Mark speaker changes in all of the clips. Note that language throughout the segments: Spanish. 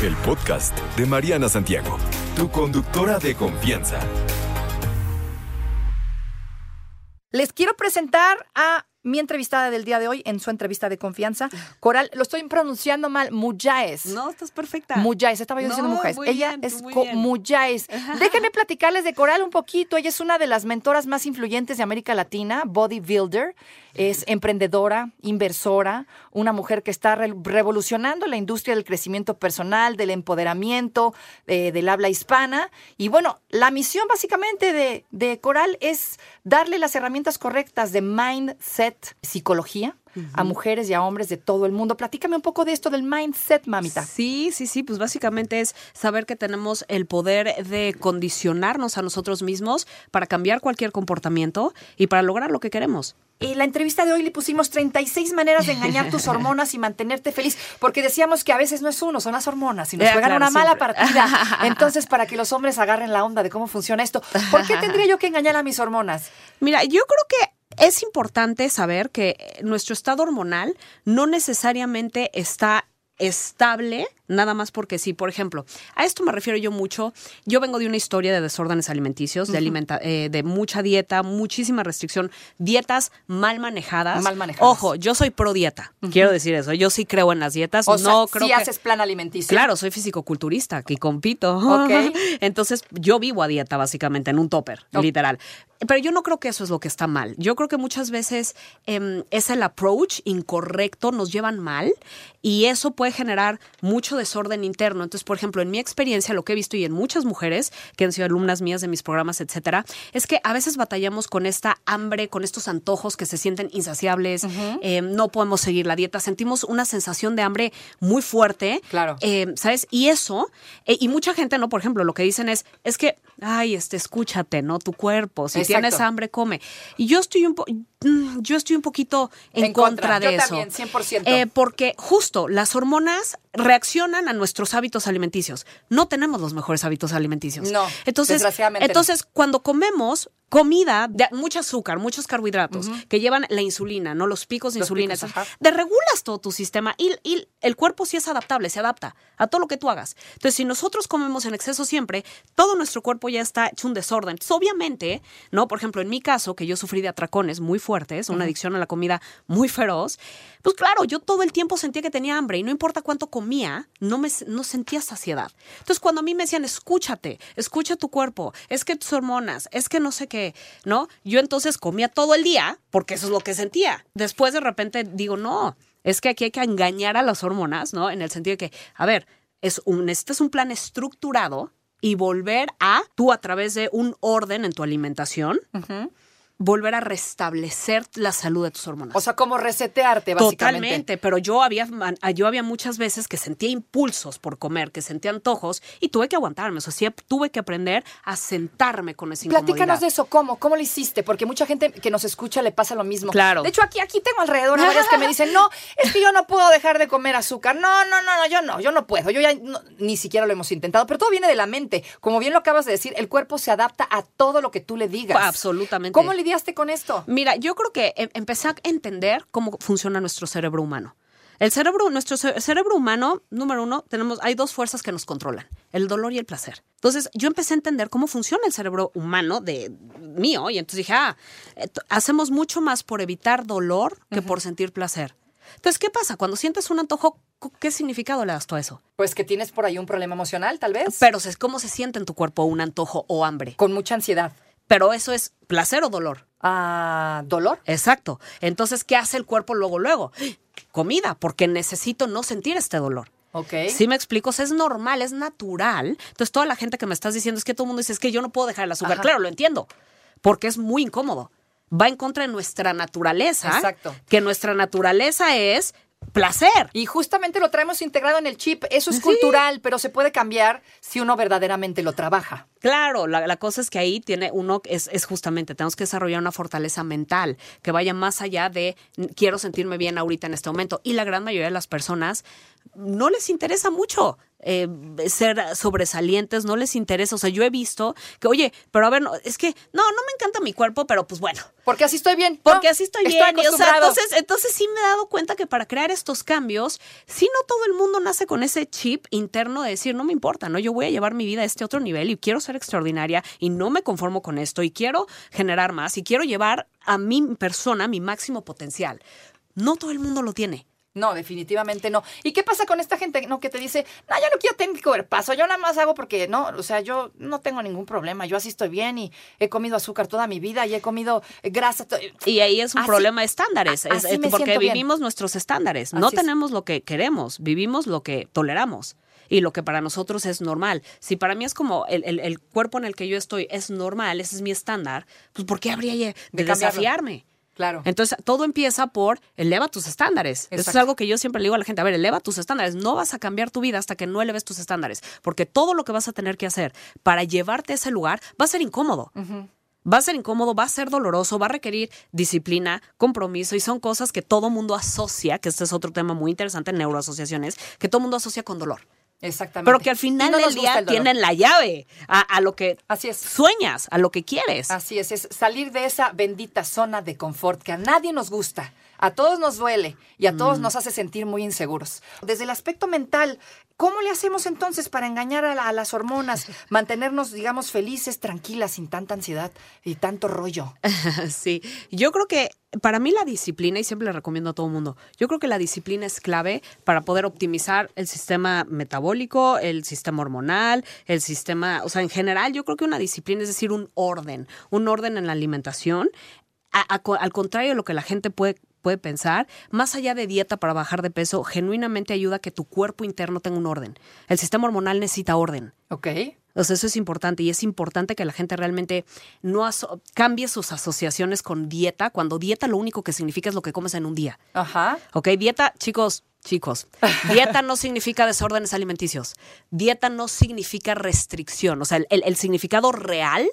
Speaker 1: El podcast de Mariana Santiago, tu conductora de confianza.
Speaker 2: Les quiero presentar a mi entrevistada del día de hoy en su entrevista de confianza. Coral, lo estoy pronunciando mal, Muyaes.
Speaker 3: No, estás perfecta.
Speaker 2: Muyaes, estaba yo diciendo
Speaker 3: No, muy
Speaker 2: Ella
Speaker 3: bien,
Speaker 2: es. Muyaes. Déjenme platicarles de Coral un poquito. Ella es una de las mentoras más influyentes de América Latina, bodybuilder. Es emprendedora, inversora, una mujer que está re- revolucionando la industria del crecimiento personal, del empoderamiento, eh, del habla hispana. Y bueno, la misión básicamente de, de Coral es darle las herramientas correctas de mindset, psicología, a mujeres y a hombres de todo el mundo. Platícame un poco de esto del mindset, mamita.
Speaker 3: Sí, sí, sí, pues básicamente es saber que tenemos el poder de condicionarnos a nosotros mismos para cambiar cualquier comportamiento y para lograr lo que queremos.
Speaker 2: En la entrevista de hoy le pusimos 36 maneras de engañar tus hormonas y mantenerte feliz, porque decíamos que a veces no es uno, son las hormonas y nos
Speaker 3: Eh,
Speaker 2: juegan
Speaker 3: claro,
Speaker 2: una mala partida. Entonces, para que los hombres agarren la onda de cómo funciona esto, ¿por qué tendría yo que engañar a mis hormonas?
Speaker 3: Mira, yo creo que es importante saber que nuestro estado hormonal no necesariamente está estable, nada más porque sí. Por ejemplo, a esto me refiero yo mucho. Yo vengo de una historia de desórdenes alimenticios, de, alimenta- eh, de mucha dieta, muchísima restricción, dietas mal manejadas.
Speaker 2: Mal manejadas.
Speaker 3: Ojo, yo soy pro dieta, quiero decir eso. Yo sí creo en las dietas.
Speaker 2: O
Speaker 3: no
Speaker 2: sea,
Speaker 3: creo
Speaker 2: si
Speaker 3: que...
Speaker 2: haces plan alimenticio.
Speaker 3: Claro, soy fisicoculturista, que compito. Entonces, yo vivo a dieta, básicamente, en un topper, literal. Pero yo no creo que eso es lo que está mal. Yo creo que muchas veces em, es el approach incorrecto, nos llevan mal y eso puede generar mucho desorden interno. Entonces, por ejemplo, en mi experiencia, lo que he visto y en muchas mujeres que han sido alumnas mías de mis programas, etcétera, es que a veces batallamos con esta hambre, con estos antojos que se sienten insaciables, em, no podemos seguir la dieta, sentimos una sensación de hambre muy fuerte.
Speaker 2: Claro.
Speaker 3: Eh, ¿Sabes? Y eso, eh, y mucha gente, ¿no? Por ejemplo, lo que dicen es, es que, ay, este, escúchate, ¿no? Tu cuerpo, si
Speaker 2: Exacto.
Speaker 3: tienes hambre, come. Y yo estoy un po- mm, yo estoy un poquito en,
Speaker 2: En contra.
Speaker 3: contra, de
Speaker 2: Yo
Speaker 3: eso.
Speaker 2: también, 100%.
Speaker 3: Eh, porque justo las hormonas reaccionan a nuestros hábitos alimenticios. No tenemos los mejores hábitos alimenticios.
Speaker 2: No,
Speaker 3: entonces,
Speaker 2: desgraciadamente no.
Speaker 3: entonces cuando comemos comida de mucho azúcar, muchos carbohidratos que llevan la insulina, no los picos de
Speaker 2: Los
Speaker 3: insulina,
Speaker 2: picos, ajá.
Speaker 3: desregulas todo tu sistema y, y el cuerpo sí es adaptable, se adapta a todo lo que tú hagas. Entonces, si nosotros comemos en exceso siempre, todo nuestro cuerpo ya está hecho un desorden. Entonces, obviamente, ¿no? Por ejemplo, en mi caso, que yo sufrí de atracones muy fuertes, una adicción a la comida muy feroz, pues claro, yo todo el tiempo sentía que tenía hambre y no importa cuánto comía, no, me, no sentía saciedad. Entonces, cuando a mí me decían, escúchate, escucha tu cuerpo, es que tus hormonas, es que no sé qué, ¿no? Yo entonces comía todo el día porque eso es lo que sentía. Después de repente digo, no, es que aquí hay que engañar a las hormonas, ¿no? En el sentido de que, a ver, es un, necesitas un plan estructurado y volver a, tú a través de un orden en tu alimentación, volver a restablecer la salud de tus hormonas.
Speaker 2: O sea, como resetearte, básicamente.
Speaker 3: Totalmente, pero yo había, man- yo había muchas veces que sentía impulsos por comer, que sentía antojos y tuve que aguantarme, o sea, sí tuve que aprender a sentarme con esa incomodidad.
Speaker 2: Platícanos de eso, ¿cómo? ¿Cómo lo hiciste? Porque mucha gente que nos escucha le pasa lo mismo.
Speaker 3: Claro.
Speaker 2: De hecho, aquí, aquí tengo alrededor a varias que me dicen, no, es que yo no puedo dejar de comer azúcar. No, no, no, no, yo no, yo no puedo. Yo ya no- ni siquiera lo hemos intentado. Pero todo viene de la mente. Como bien lo acabas de decir, el cuerpo se adapta a todo lo que tú le digas.
Speaker 3: Absolutamente.
Speaker 2: ¿Cómo lidiaste con esto?
Speaker 3: Mira, yo creo que em- empecé a entender cómo funciona nuestro cerebro humano. El cerebro, nuestro ce- cerebro humano, número uno, tenemos, hay dos fuerzas que nos controlan, el dolor y el placer. Entonces, yo empecé a entender cómo funciona el cerebro humano de mío, y entonces dije, ah, eh, hacemos mucho más por evitar dolor que por sentir placer. Entonces, ¿qué pasa? Cuando sientes un antojo, ¿qué significado le das tú a eso?
Speaker 2: Pues que tienes por ahí un problema emocional, tal vez.
Speaker 3: Pero, ¿cómo se siente en tu cuerpo un antojo o hambre?
Speaker 2: con mucha ansiedad.
Speaker 3: Pero eso es placer o dolor.
Speaker 2: Ah, ¿Dolor?
Speaker 3: Exacto. Entonces, ¿qué hace el cuerpo luego, luego? Comida, porque necesito no sentir este dolor.
Speaker 2: Ok.
Speaker 3: Si me explico, O sea, es normal, es natural. Entonces, toda la gente que me estás diciendo es que todo el mundo dice, es que yo no puedo dejar el azúcar.
Speaker 2: Ajá.
Speaker 3: Claro, lo entiendo, porque es muy incómodo. Va en contra de nuestra naturaleza.
Speaker 2: Exacto.
Speaker 3: Que nuestra naturaleza es placer.
Speaker 2: Y justamente lo traemos integrado en el chip. Eso es
Speaker 3: Sí.
Speaker 2: cultural, pero se puede cambiar si uno verdaderamente lo trabaja.
Speaker 3: Claro, la, la cosa es que ahí tiene uno, es, es justamente, tenemos que desarrollar una fortaleza mental que vaya más allá de "N- quiero sentirme bien ahorita en este momento. Y la gran mayoría de las personas no les interesa mucho eh, ser sobresalientes, no les interesa. O sea, yo he visto que, oye, pero a ver, no, es que no, no me encanta mi cuerpo, pero pues bueno,
Speaker 2: Porque así estoy bien.
Speaker 3: porque
Speaker 2: ¿no?
Speaker 3: así estoy, bien. y, o sea, entonces, entonces sí me he dado cuenta que para crear estos cambios, sí no todo el mundo nace con ese chip interno de decir, no me importa, ¿no? Yo voy a llevar mi vida a este otro nivel y quiero ser extraordinaria y no me conformo con esto y quiero generar más y quiero llevar a mi persona mi máximo potencial. No todo el mundo lo tiene.
Speaker 2: No, definitivamente no. ¿Y qué pasa con esta gente no que te dice, no, yo no quiero tener cuerpazo, yo nada más hago porque no, o sea, yo no tengo ningún problema, yo así estoy bien y he comido azúcar toda mi vida y he comido grasa.
Speaker 3: Y ahí es un
Speaker 2: Así-
Speaker 3: problema de estándares, es- porque
Speaker 2: bien.
Speaker 3: vivimos nuestros estándares. No
Speaker 2: es.
Speaker 3: tenemos lo que queremos, vivimos lo que toleramos. Y lo que para nosotros es normal. Si para mí es como el, el- el cuerpo en el que yo estoy es normal, ese es mi estándar, pues ¿por qué habría de, desafiarme?
Speaker 2: Claro.
Speaker 3: Entonces, todo empieza por eleva tus estándares. Eso es algo que yo siempre le digo a la gente, a ver, eleva tus estándares. No vas a cambiar tu vida hasta que no eleves tus estándares, porque todo lo que vas a tener que hacer para llevarte a ese lugar va a ser incómodo. Va a ser incómodo, va a ser doloroso, va a requerir disciplina, compromiso y son cosas que todo mundo asocia, que este es otro tema muy interesante en neuroasociaciones, que todo mundo asocia con dolor.
Speaker 2: Exactamente.
Speaker 3: Pero que al final
Speaker 2: no
Speaker 3: del día tienen la llave a, a lo que
Speaker 2: Así es.
Speaker 3: sueñas, a lo que quieres.
Speaker 2: Así es, es salir de esa bendita zona de confort que a nadie nos gusta, a todos nos duele y a
Speaker 3: Mm.
Speaker 2: todos nos hace sentir muy inseguros. Desde el aspecto mental, ¿cómo le hacemos entonces para engañar a, la- a las hormonas, mantenernos, digamos, felices, tranquilas, sin tanta ansiedad y tanto rollo?
Speaker 3: Sí, yo creo que para mí la disciplina, y siempre le recomiendo a todo el mundo, yo creo que la disciplina es clave para poder optimizar el sistema metabólico, el sistema hormonal, el sistema, o sea, en general yo creo que una disciplina es decir, un orden, un orden en la alimentación, a- a co- al contrario de lo que la gente puede puede pensar, más allá de dieta para bajar de peso, genuinamente ayuda a que tu cuerpo interno tenga un orden. El sistema hormonal necesita orden.
Speaker 2: ¿Ok?
Speaker 3: O sea, eso es importante y es importante que la gente realmente no cambie sus asociaciones con dieta, cuando dieta lo único que significa es lo que comes en un día.
Speaker 2: Ajá.
Speaker 3: ¿Ok? Dieta, chicos, chicos, dieta no significa desórdenes alimenticios. Dieta no significa restricción. O sea, el, el- el significado real,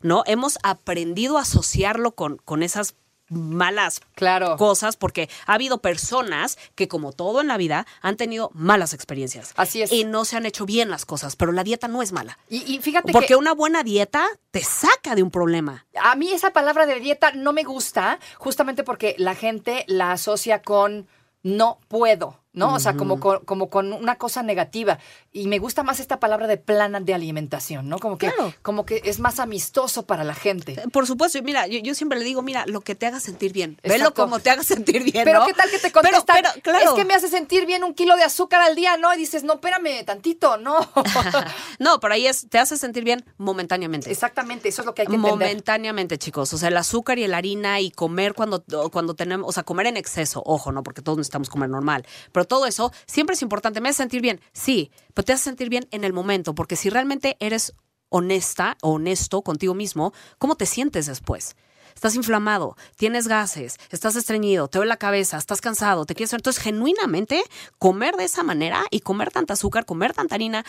Speaker 3: ¿no? Hemos aprendido a asociarlo con, con esas malas
Speaker 2: Claro.
Speaker 3: cosas porque ha habido personas que como todo en la vida han tenido malas experiencias.
Speaker 2: Así es.
Speaker 3: Y no se han hecho bien las cosas, pero la dieta no es mala.
Speaker 2: Y, y fíjate
Speaker 3: Porque
Speaker 2: que
Speaker 3: una buena dieta te saca de un problema.
Speaker 2: a mí esa palabra de dieta no me gusta, justamente porque la gente la asocia con no puedo, ¿no? O sea, como con, como con una cosa negativa. Y me gusta más esta palabra de plan de alimentación, ¿no? Como que,
Speaker 3: Claro.
Speaker 2: como que es más amistoso para la gente.
Speaker 3: Por supuesto, y mira, yo, yo siempre le digo, mira, lo que te haga sentir bien. Velo como te haga sentir bien.
Speaker 2: Pero
Speaker 3: ¿no?
Speaker 2: qué tal que te
Speaker 3: Pero-
Speaker 2: contestan,
Speaker 3: pero, claro.
Speaker 2: es que me hace sentir bien un kilo de azúcar al día, ¿no? Y dices, no, espérame tantito, no.
Speaker 3: No, pero ahí es, te hace sentir bien momentáneamente.
Speaker 2: Exactamente, eso es lo que hay que entender.
Speaker 3: Momentáneamente, chicos. O sea, el azúcar y la harina y comer cuando, cuando tenemos, o sea, comer en exceso, ojo, ¿no? Porque todos necesitamos comer normal. Pero todo eso siempre es importante. ¿Me hace sentir bien? Sí, pero te hace sentir bien en el momento, porque si realmente eres honesta o honesto contigo mismo, ¿cómo te sientes después? Estás inflamado, tienes gases, estás estreñido, te duele la cabeza, estás cansado, te quieres... Entonces, genuinamente, comer de esa manera y comer tanta azúcar, comer tanta harina,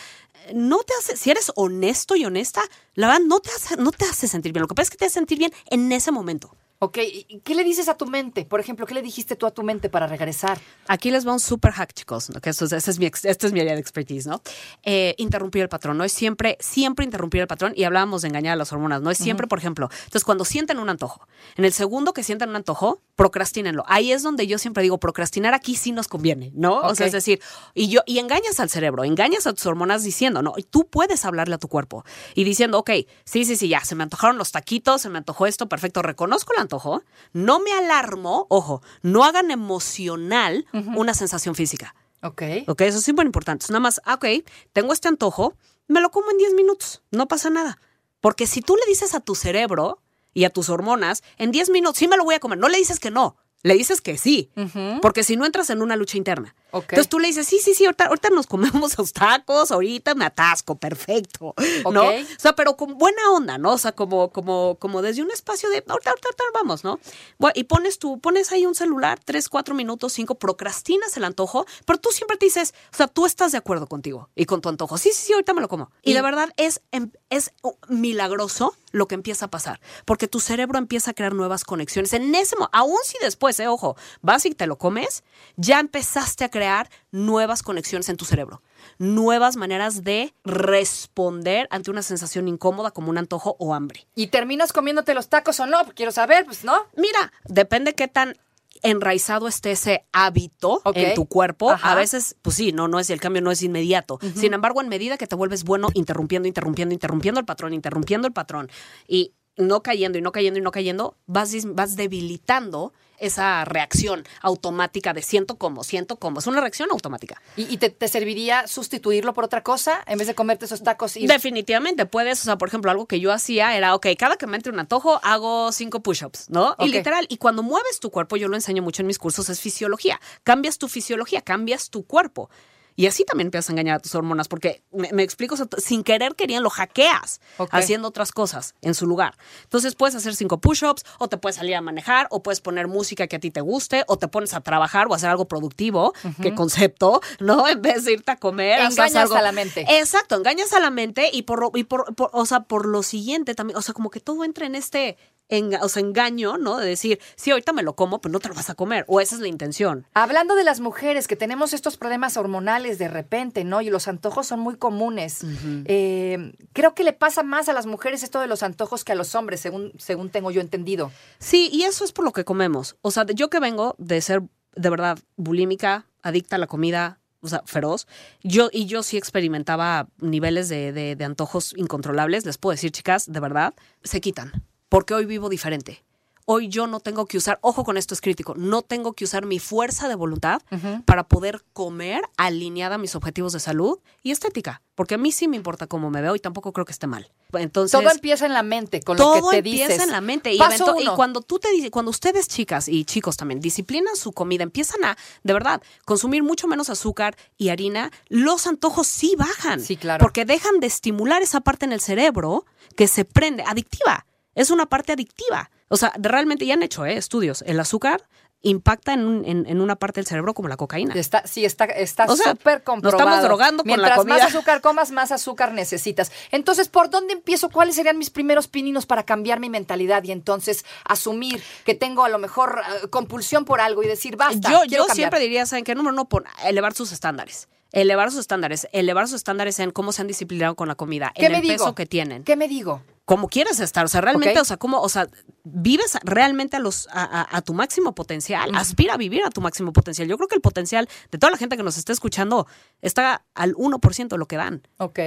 Speaker 3: eh, no te hace... Si eres honesto y honesta, la verdad no te hace, no te hace sentir bien. Lo que pasa es que te hace sentir bien en ese momento.
Speaker 2: Ok, ¿y qué le dices a tu mente? Por ejemplo, ¿qué le dijiste tú a tu mente para regresar?
Speaker 3: Aquí les va un super hack, chicos, ¿no? que eso es, ese es mi, ex- esta es mi área de expertise, ¿no? Eh, interrumpir el patrón, no es siempre, siempre interrumpir el patrón y hablábamos de engañar a las hormonas, no es siempre, por ejemplo. Entonces, cuando sienten un antojo, en el segundo que sientan un antojo, procrastínenlo. Ahí es donde yo siempre digo, procrastinar aquí sí nos conviene, ¿no? O sea, es decir, y yo, y engañas al cerebro, engañas a tus hormonas diciendo, ¿no? Y tú puedes hablarle a tu cuerpo y diciendo, ok, sí, sí, sí, ya, se me antojaron los taquitos, se me antojó esto, perfecto, reconozco el antojo, no me alarmo, ojo, no hagan emocional una sensación física.
Speaker 2: Ok.
Speaker 3: Ok, eso es súper importante. Es nada más, ah, ok, tengo este antojo, me lo como en 10 minutos, no pasa nada. Porque si tú le dices a tu cerebro y a tus hormonas, en 10 minutos sí me lo voy a comer, no le dices que no, le dices que sí. Porque si no entras en una lucha interna. Entonces tú le dices, sí, sí, sí, ahorita, ahorita nos comemos los tacos, ahorita me atasco, perfecto, ¿no? O sea, pero con buena onda, ¿no? O sea, como, como, como desde un espacio de, ahorita, ahorita, ahorita vamos, ¿no? Bueno, y pones tú, pones ahí un celular, tres, cuatro minutos, cinco, procrastinas el antojo, pero tú siempre te dices, o sea, tú estás de acuerdo contigo y con tu antojo. Sí, sí, sí, ahorita me lo como. Y,
Speaker 2: Y-
Speaker 3: de verdad es, em- es uh, milagroso lo que empieza a pasar, porque tu cerebro empieza a crear nuevas conexiones. En ese momento, aún si después, eh, ojo, vas y te lo comes, ya empezaste a crear nuevas conexiones en tu cerebro, nuevas maneras de responder ante una sensación incómoda como un antojo o hambre.
Speaker 2: ¿Y terminas comiéndote los tacos o no? Quiero saber, pues no.
Speaker 3: Mira, depende qué tan enraizado esté ese hábito en tu cuerpo.
Speaker 2: Ajá.
Speaker 3: A veces, pues sí, no, no es el cambio no es inmediato. Sin embargo, en medida que te vuelves bueno, interrumpiendo, interrumpiendo, interrumpiendo el patrón, interrumpiendo el patrón y no cayendo y no cayendo y no cayendo, vas, vas debilitando esa reacción automática de siento como, siento como. Es una reacción automática.
Speaker 2: ¿Y, y te, te serviría sustituirlo por otra cosa en vez de comerte esos tacos? Y...
Speaker 3: Definitivamente puedes, o sea, por ejemplo, algo que yo hacía era, ok, cada que me entre un antojo hago cinco push-ups, ¿no? Y literal, y cuando mueves tu cuerpo, yo lo enseño mucho en mis cursos, es fisiología. Cambias tu fisiología, cambias tu cuerpo. Y así también empiezas a engañar a tus hormonas, porque me, me explico, o sea, t- sin querer querían, lo hackeas haciendo otras cosas en su lugar. Entonces puedes hacer cinco push-ups, o te puedes salir a manejar, o puedes poner música que a ti te guste, o te pones a trabajar o a hacer algo productivo, qué concepto, ¿no? En vez de irte a comer.
Speaker 2: Engañas
Speaker 3: algo-
Speaker 2: a la mente.
Speaker 3: Exacto, engañas a la mente y por, lo- y por, por- o sea, por lo siguiente también, o sea, como que todo entra en este enga- o sea, engaño, ¿no? De decir, sí, ahorita me lo como, pero no te lo vas a comer, o esa es la intención.
Speaker 2: Hablando de las mujeres que tenemos estos problemas hormonales de repente, ¿no? Y los antojos son muy comunes. Eh, creo que le pasa más a las mujeres esto de los antojos que a los hombres, según, según tengo yo entendido.
Speaker 3: Sí, y eso es por lo que comemos. O sea, yo que vengo de ser de verdad bulímica, adicta a la comida, o sea, feroz, yo y yo sí experimentaba niveles de, de- de antojos incontrolables, les puedo decir, chicas, de verdad, se quitan, porque hoy vivo diferente. Hoy yo no tengo que usar, ojo con esto es crítico, no tengo que usar mi fuerza de voluntad para poder comer alineada a mis objetivos de salud y estética, porque a mí sí me importa cómo me veo y tampoco creo que esté mal. Entonces,
Speaker 2: Todo empieza en la mente, con lo
Speaker 3: todo
Speaker 2: que te
Speaker 3: empieza
Speaker 2: dices.
Speaker 3: en la mente. Y,
Speaker 2: Paso
Speaker 3: y cuando tú te dices, cuando ustedes chicas y chicos también disciplinan su comida, empiezan a, de verdad, consumir mucho menos azúcar y harina, los antojos sí bajan.
Speaker 2: Sí, claro.
Speaker 3: Porque dejan de estimular esa parte en el cerebro que se prende, adictiva. Es una parte adictiva. O sea, realmente ya han hecho ¿eh? estudios. El azúcar impacta en, un- en- en una parte del cerebro como la cocaína.
Speaker 2: Está, sí, está está
Speaker 3: O sea,
Speaker 2: súper
Speaker 3: nos
Speaker 2: comprobado.
Speaker 3: estamos drogando con la
Speaker 2: Mientras
Speaker 3: comida.
Speaker 2: más azúcar comas, más azúcar necesitas. Entonces, ¿por dónde empiezo? ¿Cuáles serían mis primeros pininos para cambiar mi mentalidad y entonces asumir que tengo a lo mejor eh, compulsión por algo y decir, basta,
Speaker 3: yo yo
Speaker 2: cambiar"?
Speaker 3: siempre diría, ¿saben qué? Número uno, pon- elevar sus estándares. Elevar sus estándares, elevar sus estándares en cómo se han disciplinado con la comida,
Speaker 2: ¿Qué
Speaker 3: en
Speaker 2: me
Speaker 3: el
Speaker 2: digo?
Speaker 3: peso que tienen.
Speaker 2: ¿Qué me digo?
Speaker 3: Como quieres estar, o sea, realmente, o sea, cómo, o sea, vives realmente a los a, a- a tu máximo potencial, aspira a vivir a tu máximo potencial. Yo creo que el potencial de toda la gente que nos está escuchando está al 1% de lo que dan.
Speaker 2: Ok.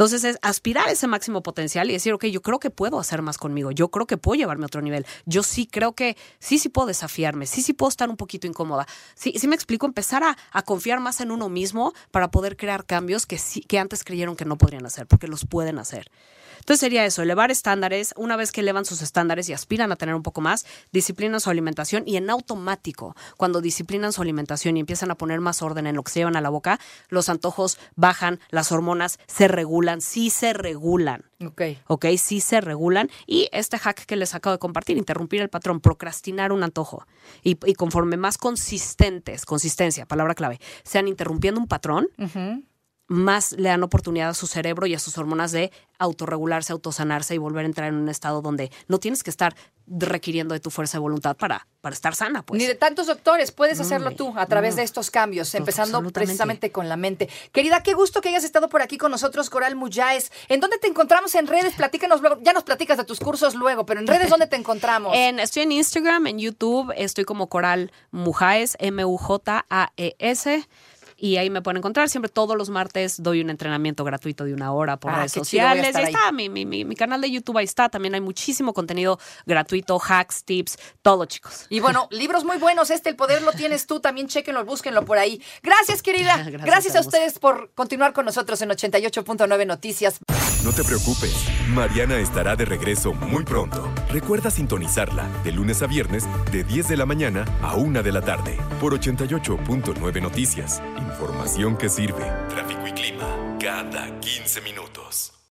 Speaker 3: Entonces es aspirar ese máximo potencial y decir, ok, yo creo que puedo hacer más conmigo, yo creo que puedo llevarme a otro nivel, yo sí creo que sí, sí puedo desafiarme, sí, sí puedo estar un poquito incómoda. Sí, sí me explico, empezar a, a confiar más en uno mismo para poder crear cambios que, sí, que antes creyeron que no podrían hacer, porque los pueden hacer. Entonces sería eso, elevar estándares. Una vez que elevan sus estándares y aspiran a tener un poco más, disciplinan su alimentación y en automático, cuando disciplinan su alimentación y empiezan a poner más orden en lo que se llevan a la boca, los antojos bajan, las hormonas se regulan, sí se regulan.
Speaker 2: Ok.
Speaker 3: ¿ok? Sí se regulan. Y este hack que les acabo de compartir, interrumpir el patrón, procrastinar un antojo. Y, y conforme más consistentes, consistencia, palabra clave, sean interrumpiendo un patrón, más le dan oportunidad a su cerebro y a sus hormonas de autorregularse, autosanarse y volver a entrar en un estado donde no tienes que estar requiriendo de tu fuerza de voluntad para, para estar sana, pues.
Speaker 2: Ni de tantos doctores, puedes
Speaker 3: No,
Speaker 2: hacerlo tú a través
Speaker 3: no.
Speaker 2: de estos cambios, empezando precisamente con la mente. Querida, qué gusto que hayas estado por aquí con nosotros, Coral Muyáez. ¿En dónde te encontramos en redes? Platícanos luego, ya nos platicas de tus cursos luego, pero en redes, ¿dónde te encontramos?
Speaker 3: En- estoy en Instagram, en YouTube, estoy como Coral Mujaes, M-U-J-A-E-S. Y ahí me pueden encontrar. Siempre todos los martes doy un entrenamiento gratuito de una hora por
Speaker 2: Ah,
Speaker 3: redes
Speaker 2: a
Speaker 3: sociales. Ahí
Speaker 2: ahí.
Speaker 3: está, mi, mi- mi- mi canal de YouTube ahí está. También hay muchísimo contenido gratuito, hacks, tips, todo, chicos.
Speaker 2: Y bueno, libros muy buenos. Este, El Poder lo tienes tú. También chéquenlo, búsquenlo por ahí. Gracias, querida.
Speaker 3: Gracias,
Speaker 2: Gracias a
Speaker 3: hermosa.
Speaker 2: ustedes por continuar con nosotros en 88.9 Noticias.
Speaker 1: No te preocupes, Mariana estará de regreso muy pronto. Recuerda sintonizarla de lunes a viernes de 10 de la mañana a 1 de la tarde por 88.9 Noticias. Información que sirve. Tráfico y clima cada 15 minutos.